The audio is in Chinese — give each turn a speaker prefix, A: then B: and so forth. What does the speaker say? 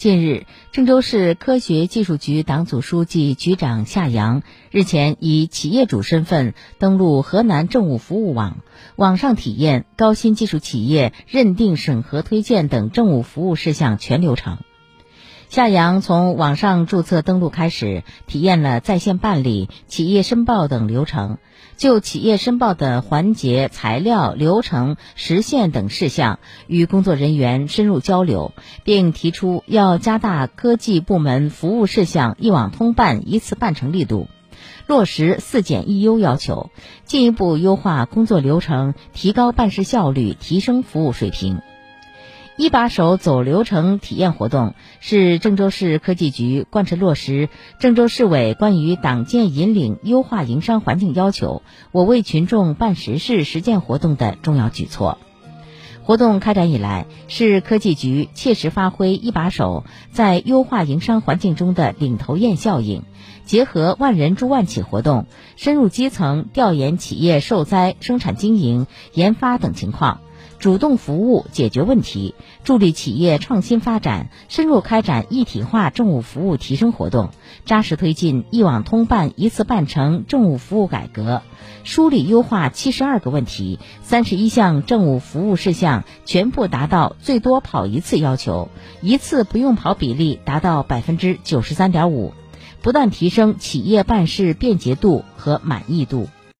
A: 近日，郑州市科学技术局党组书记、局长夏阳日前以企业主身份登录河南政务服务网，网上体验高新技术企业认定、审核、推荐等政务服务事项全流程。夏阳从网上注册登录开始，体验了在线办理、企业申报等流程，就企业申报的环节、材料、流程、时限等事项与工作人员深入交流，并提出要加大科技部门服务事项一网通办、一次办成力度，落实“四检一优”要求，进一步优化工作流程，提高办事效率，提升服务水平。一把手走流程体验活动是郑州市科技局贯彻落实郑州市委关于党建引领优化营商环境要求，我为群众办实事实践活动的重要举措。活动开展以来，市科技局切实发挥一把手在优化营商环境中的领头雁效应，结合万人助万企活动，深入基层调研企业受灾、生产经营、研发等情况。主动服务解决问题，助力企业创新发展，深入开展一体化政务服务提升活动，扎实推进一网通办、一次办成政务服务改革，梳理优化七十二个问题，三十一项政务服务事项全部达到最多跑一次要求，一次不用跑比例达到百分之九十三点五，不断提升企业办事便捷度和满意度。